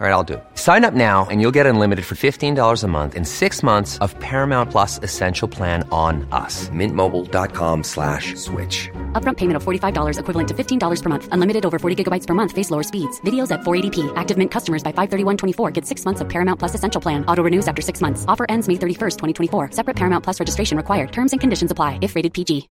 All right, I'll do it. Sign up now and you'll get unlimited for $15 a month in six months of Paramount Plus Essential Plan on us. Mintmobile.com slash switch. Upfront payment of $45 equivalent to $15 per month. Unlimited over 40 gigabytes per month. Face lower speeds. Videos at 480p. Active Mint customers by 531.24 get six months of Paramount Plus Essential Plan. Auto renews after six months. Offer ends May 31st, 2024. Separate Paramount Plus registration required. Terms and conditions apply if rated PG.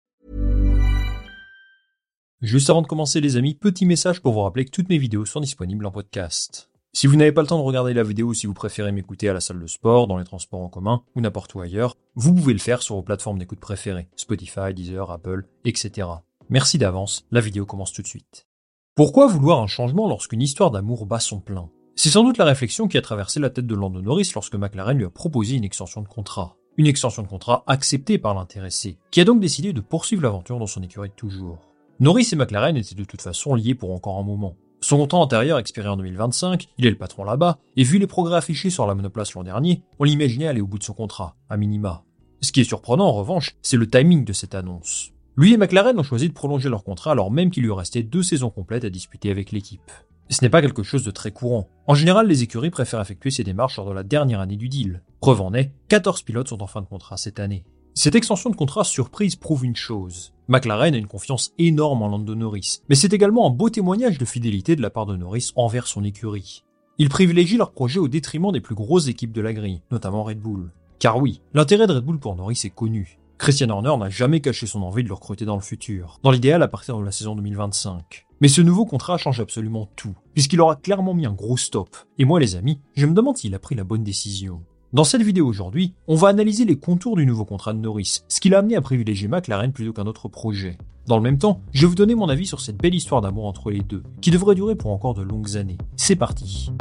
Juste avant de commencer les amis, petit message pour vous rappeler que toutes mes vidéos sont disponibles en podcast. Si vous n'avez pas le temps de regarder la vidéo ou si vous préférez m'écouter à la salle de sport, dans les transports en commun ou n'importe où ailleurs, vous pouvez le faire sur vos plateformes d'écoute préférées, Spotify, Deezer, Apple, etc. Merci d'avance, la vidéo commence tout de suite. Pourquoi vouloir un changement lorsqu'une histoire d'amour bat son plein? C'est sans doute la réflexion qui a traversé la tête de Lando Norris lorsque McLaren lui a proposé une extension de contrat. Une extension de contrat acceptée par l'intéressé, qui a donc décidé de poursuivre l'aventure dans son écurie de toujours. Norris et McLaren étaient de toute façon liés pour encore un moment. Son contrat antérieur expiré en 2025, il est le patron là-bas, et vu les progrès affichés sur la monoplace l'an dernier, on l'imaginait aller au bout de son contrat, à minima. Ce qui est surprenant en revanche, c'est le timing de cette annonce. Lui et McLaren ont choisi de prolonger leur contrat alors même qu'il lui restait deux saisons complètes à disputer avec l'équipe. Ce n'est pas quelque chose de très courant. En général, les écuries préfèrent effectuer ces démarches lors de la dernière année du deal. Preuve en est, 14 pilotes sont en fin de contrat cette année. Cette extension de contrat surprise prouve une chose. McLaren a une confiance énorme en Lando Norris, mais c'est également un beau témoignage de fidélité de la part de Norris envers son écurie. Il privilégie leur projet au détriment des plus grosses équipes de la grille, notamment Red Bull. Car oui, l'intérêt de Red Bull pour Norris est connu. Christian Horner n'a jamais caché son envie de le recruter dans le futur, dans l'idéal à partir de la saison 2025. Mais ce nouveau contrat change absolument tout, puisqu'il aura clairement mis un gros stop. Et moi les amis, je me demande s'il a pris la bonne décision. Dans cette vidéo aujourd'hui, on va analyser les contours du nouveau contrat de Norris, ce qui l'a amené à privilégier McLaren plutôt qu'un autre projet. Dans le même temps, je vais vous donner mon avis sur cette belle histoire d'amour entre les deux, qui devrait durer pour encore de longues années. C'est parti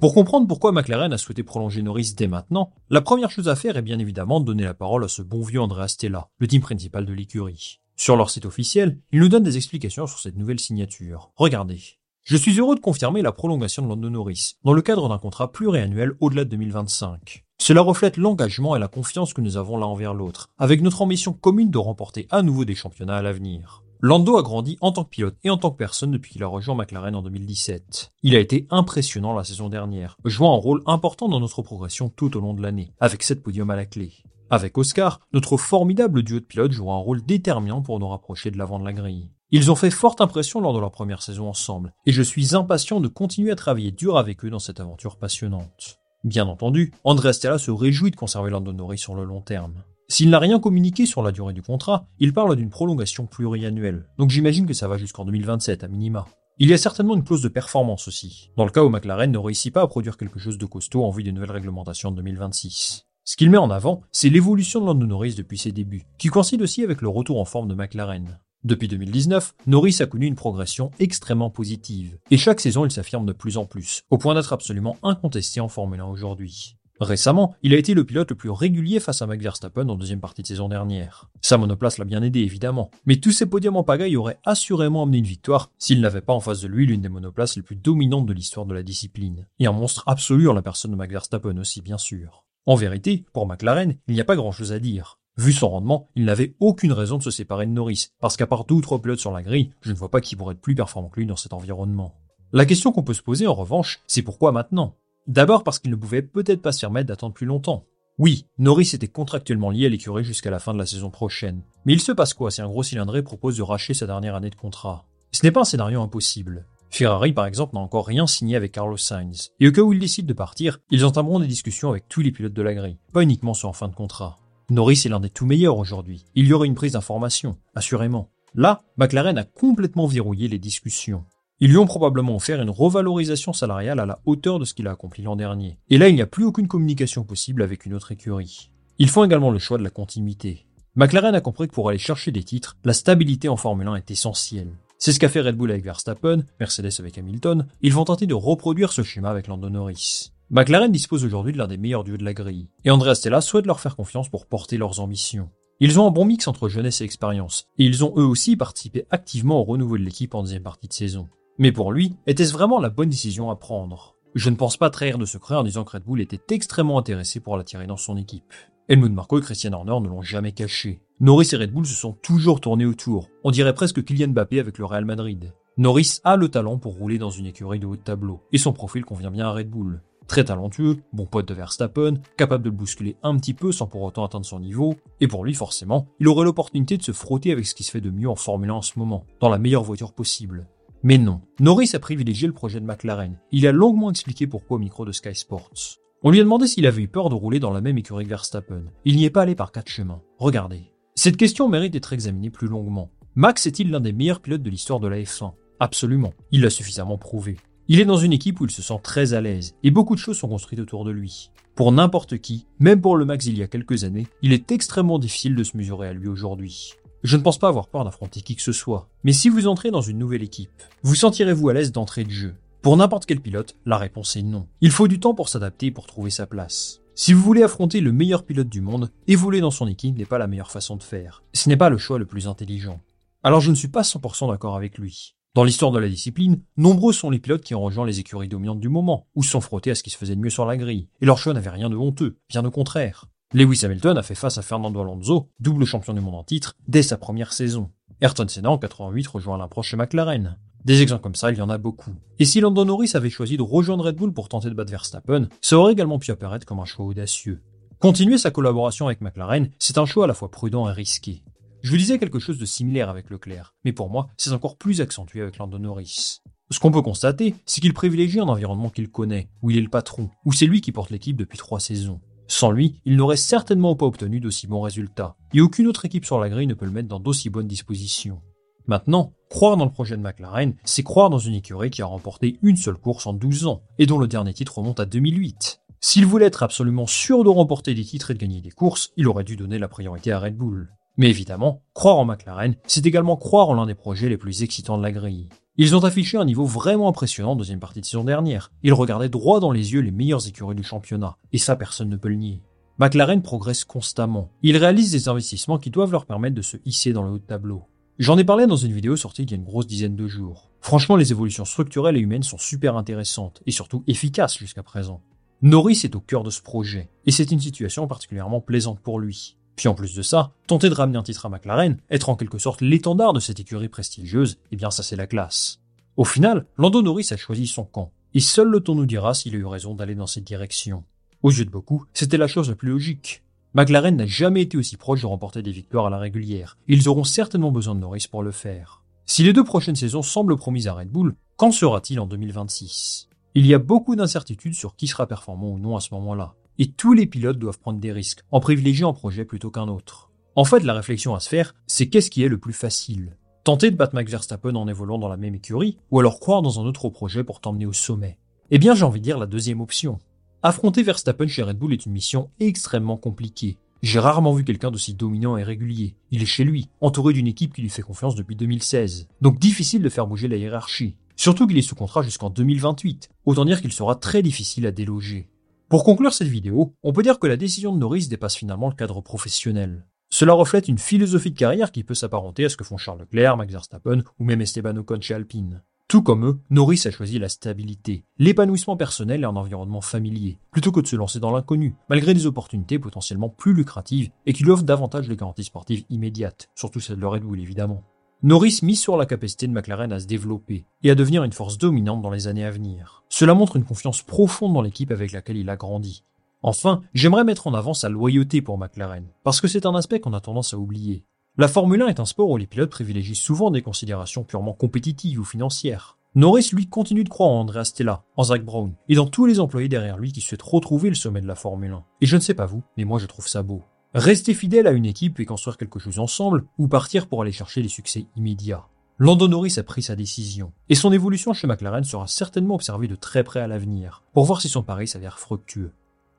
Pour comprendre pourquoi McLaren a souhaité prolonger Norris dès maintenant, la première chose à faire est bien évidemment de donner la parole à ce bon vieux Andrea Stella, le team principal de l'écurie. Sur leur site officiel, ils nous donnent des explications sur cette nouvelle signature. Regardez. Je suis heureux de confirmer la prolongation de Lando Norris, dans le cadre d'un contrat pluriannuel au-delà de 2025. Cela reflète l'engagement et la confiance que nous avons l'un envers l'autre, avec notre ambition commune de remporter à nouveau des championnats à l'avenir. Lando a grandi en tant que pilote et en tant que personne depuis qu'il a rejoint McLaren en 2017. Il a été impressionnant la saison dernière, jouant un rôle important dans notre progression tout au long de l'année, avec 7 podiums à la clé. Avec Oscar, notre formidable duo de pilotes joue un rôle déterminant pour nous rapprocher de l'avant de la grille. Ils ont fait forte impression lors de leur première saison ensemble, et je suis impatient de continuer à travailler dur avec eux dans cette aventure passionnante. Bien entendu, André Stella se réjouit de conserver Lando Norris sur le long terme. S'il n'a rien communiqué sur la durée du contrat, il parle d'une prolongation pluriannuelle, donc j'imagine que ça va jusqu'en 2027 à minima. Il y a certainement une clause de performance aussi, dans le cas où McLaren ne réussit pas à produire quelque chose de costaud en vue des nouvelles réglementations de 2026. Ce qu'il met en avant, c'est l'évolution de Lando Norris depuis ses débuts, qui coïncide aussi avec le retour en forme de McLaren. Depuis 2019, Norris a connu une progression extrêmement positive, et chaque saison il s'affirme de plus en plus, au point d'être absolument incontesté en Formule 1 aujourd'hui. Récemment, il a été le pilote le plus régulier face à Max en deuxième partie de saison dernière. Sa monoplace l'a bien aidé évidemment, mais tous ces podiums en pagaille auraient assurément amené une victoire s'il n'avait pas en face de lui l'une des monoplaces les plus dominantes de l'histoire de la discipline, et un monstre absolu en la personne de Max aussi bien sûr. En vérité, pour McLaren, il n'y a pas grand chose à dire. Vu son rendement, il n'avait aucune raison de se séparer de Norris, parce qu'à part deux ou trois pilotes sur la grille, je ne vois pas qui pourrait être plus performant que lui dans cet environnement. La question qu'on peut se poser en revanche, c'est pourquoi maintenant? D'abord parce qu'il ne pouvait peut-être pas se permettre d'attendre plus longtemps. Oui, Norris était contractuellement lié à l'écurie jusqu'à la fin de la saison prochaine. Mais il se passe quoi si un gros cylindré propose de racheter sa dernière année de contrat? Ce n'est pas un scénario impossible. Ferrari, par exemple, n'a encore rien signé avec Carlos Sainz. Et au cas où il décide de partir, ils entameront des discussions avec tous les pilotes de la grille, pas uniquement ceux en fin de contrat. Norris est l'un des tout meilleurs aujourd'hui. Il y aurait une prise d'information, assurément. Là, McLaren a complètement verrouillé les discussions. Ils lui ont probablement offert une revalorisation salariale à la hauteur de ce qu'il a accompli l'an dernier. Et là, il n'y a plus aucune communication possible avec une autre écurie. Ils font également le choix de la continuité. McLaren a compris que pour aller chercher des titres, la stabilité en Formule 1 est essentielle. C'est ce qu'a fait Red Bull avec Verstappen, Mercedes avec Hamilton, ils vont tenter de reproduire ce schéma avec Lando Norris. McLaren dispose aujourd'hui de l'un des meilleurs duos de la grille, et Andrea Stella souhaite leur faire confiance pour porter leurs ambitions. Ils ont un bon mix entre jeunesse et expérience, et ils ont eux aussi participé activement au renouveau de l'équipe en deuxième partie de saison. Mais pour lui, était-ce vraiment la bonne décision à prendre? Je ne pense pas trahir de secret en disant que Red Bull était extrêmement intéressé pour l'attirer dans son équipe. Helmut Marko et Christian Horner ne l'ont jamais caché. Norris et Red Bull se sont toujours tournés autour. On dirait presque Kylian Mbappé avec le Real Madrid. Norris a le talent pour rouler dans une écurie de haut de tableau, et son profil convient bien à Red Bull. Très talentueux, bon pote de Verstappen, capable de le bousculer un petit peu sans pour autant atteindre son niveau, et pour lui forcément, il aurait l'opportunité de se frotter avec ce qui se fait de mieux en Formule 1 en ce moment, dans la meilleure voiture possible. Mais non, Norris a privilégié le projet de McLaren. Il a longuement expliqué pourquoi au micro de Sky Sports. On lui a demandé s'il avait eu peur de rouler dans la même écurie que Verstappen. Il n'y est pas allé par quatre chemins. Regardez. Cette question mérite d'être examinée plus longuement. Max est-il l'un des meilleurs pilotes de l'histoire de la F1 Absolument. Il l'a suffisamment prouvé. Il est dans une équipe où il se sent très à l'aise, et beaucoup de choses sont construites autour de lui. Pour n'importe qui, même pour le Max il y a quelques années, il est extrêmement difficile de se mesurer à lui aujourd'hui. Je ne pense pas avoir peur d'affronter qui que ce soit. Mais si vous entrez dans une nouvelle équipe, vous sentirez-vous à l'aise d'entrer de jeu Pour n'importe quel pilote, la réponse est non. Il faut du temps pour s'adapter et pour trouver sa place. Si vous voulez affronter le meilleur pilote du monde, évoluer dans son équipe n'est pas la meilleure façon de faire. Ce n'est pas le choix le plus intelligent. Alors je ne suis pas 100% d'accord avec lui. Dans l'histoire de la discipline, nombreux sont les pilotes qui ont rejoint les écuries dominantes du moment, ou sont frottés à ce qui se faisait de mieux sur la grille, et leur choix n'avait rien de honteux, bien au contraire. Lewis Hamilton a fait face à Fernando Alonso, double champion du monde en titre, dès sa première saison. Ayrton Senna en 88 rejoint l'approche chez McLaren. Des exemples comme ça, il y en a beaucoup. Et si Lando Norris avait choisi de rejoindre Red Bull pour tenter de battre Verstappen, ça aurait également pu apparaître comme un choix audacieux. Continuer sa collaboration avec McLaren, c'est un choix à la fois prudent et risqué. Je vous disais quelque chose de similaire avec Leclerc, mais pour moi, c'est encore plus accentué avec Lando Norris. Ce qu'on peut constater, c'est qu'il privilégie un environnement qu'il connaît, où il est le patron, où c'est lui qui porte l'équipe depuis trois saisons. Sans lui, il n'aurait certainement pas obtenu d'aussi bons résultats, et aucune autre équipe sur la grille ne peut le mettre dans d'aussi bonnes dispositions. Maintenant, croire dans le projet de McLaren, c'est croire dans une écurie qui a remporté une seule course en 12 ans, et dont le dernier titre remonte à 2008. S'il voulait être absolument sûr de remporter des titres et de gagner des courses, il aurait dû donner la priorité à Red Bull. Mais évidemment, croire en McLaren, c'est également croire en l'un des projets les plus excitants de la grille. Ils ont affiché un niveau vraiment impressionnant en deuxième partie de saison dernière. Ils regardaient droit dans les yeux les meilleures écuries du championnat, et ça personne ne peut le nier. McLaren progresse constamment. Ils réalisent des investissements qui doivent leur permettre de se hisser dans le haut de tableau. J'en ai parlé dans une vidéo sortie il y a une grosse dizaine de jours. Franchement, les évolutions structurelles et humaines sont super intéressantes, et surtout efficaces jusqu'à présent. Norris est au cœur de ce projet, et c'est une situation particulièrement plaisante pour lui. Puis en plus de ça, tenter de ramener un titre à McLaren, être en quelque sorte l'étendard de cette écurie prestigieuse, eh bien ça c'est la classe. Au final, Lando Norris a choisi son camp, et seul le temps nous dira s'il a eu raison d'aller dans cette direction. Aux yeux de beaucoup, c'était la chose la plus logique. McLaren n'a jamais été aussi proche de remporter des victoires à la régulière, ils auront certainement besoin de Norris pour le faire. Si les deux prochaines saisons semblent promises à Red Bull, qu'en sera-t-il en 2026 Il y a beaucoup d'incertitudes sur qui sera performant ou non à ce moment-là, et tous les pilotes doivent prendre des risques, en privilégiant un projet plutôt qu'un autre. En fait, la réflexion à se faire, c'est qu'est-ce qui est le plus facile? Tenter de battre Max Verstappen en évoluant dans la même écurie, ou alors croire dans un autre projet pour t'emmener au sommet? Eh bien, j'ai envie de dire la deuxième option. Affronter Verstappen chez Red Bull est une mission extrêmement compliquée. J'ai rarement vu quelqu'un d'aussi dominant et régulier. Il est chez lui, entouré d'une équipe qui lui fait confiance depuis 2016. Donc difficile de faire bouger la hiérarchie. Surtout qu'il est sous contrat jusqu'en 2028. Autant dire qu'il sera très difficile à déloger. Pour conclure cette vidéo, on peut dire que la décision de Norris dépasse finalement le cadre professionnel. Cela reflète une philosophie de carrière qui peut s'apparenter à ce que font Charles Leclerc, Max Verstappen ou même Esteban Ocon chez Alpine. Tout comme eux, Norris a choisi la stabilité, l'épanouissement personnel et un environnement familier, plutôt que de se lancer dans l'inconnu, malgré des opportunités potentiellement plus lucratives et qui lui offrent davantage de garanties sportives immédiates, surtout celle de Red Bull évidemment. Norris mise sur la capacité de McLaren à se développer et à devenir une force dominante dans les années à venir. Cela montre une confiance profonde dans l'équipe avec laquelle il a grandi. Enfin, j'aimerais mettre en avant sa loyauté pour McLaren, parce que c'est un aspect qu'on a tendance à oublier. La Formule 1 est un sport où les pilotes privilégient souvent des considérations purement compétitives ou financières. Norris, lui, continue de croire en Andrea Stella, en Zach Brown, et dans tous les employés derrière lui qui souhaitent retrouver le sommet de la Formule 1. Et je ne sais pas vous, mais moi je trouve ça beau. Rester fidèle à une équipe et construire quelque chose ensemble, ou partir pour aller chercher les succès immédiats. Lando Norris a pris sa décision, et son évolution chez McLaren sera certainement observée de très près à l'avenir, pour voir si son pari s'avère fructueux.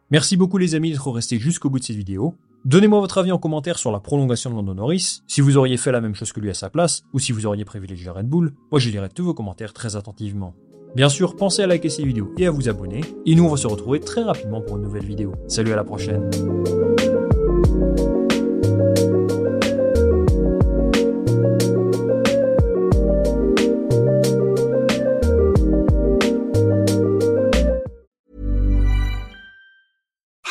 Merci beaucoup les amis d'être restés jusqu'au bout de cette vidéo. Donnez-moi votre avis en commentaire sur la prolongation de Lando Norris, si vous auriez fait la même chose que lui à sa place, ou si vous auriez privilégié Red Bull, moi je lirai tous vos commentaires très attentivement. Bien sûr, pensez à liker ces vidéos et à vous abonner, et nous on va se retrouver très rapidement pour une nouvelle vidéo. Salut à la prochaine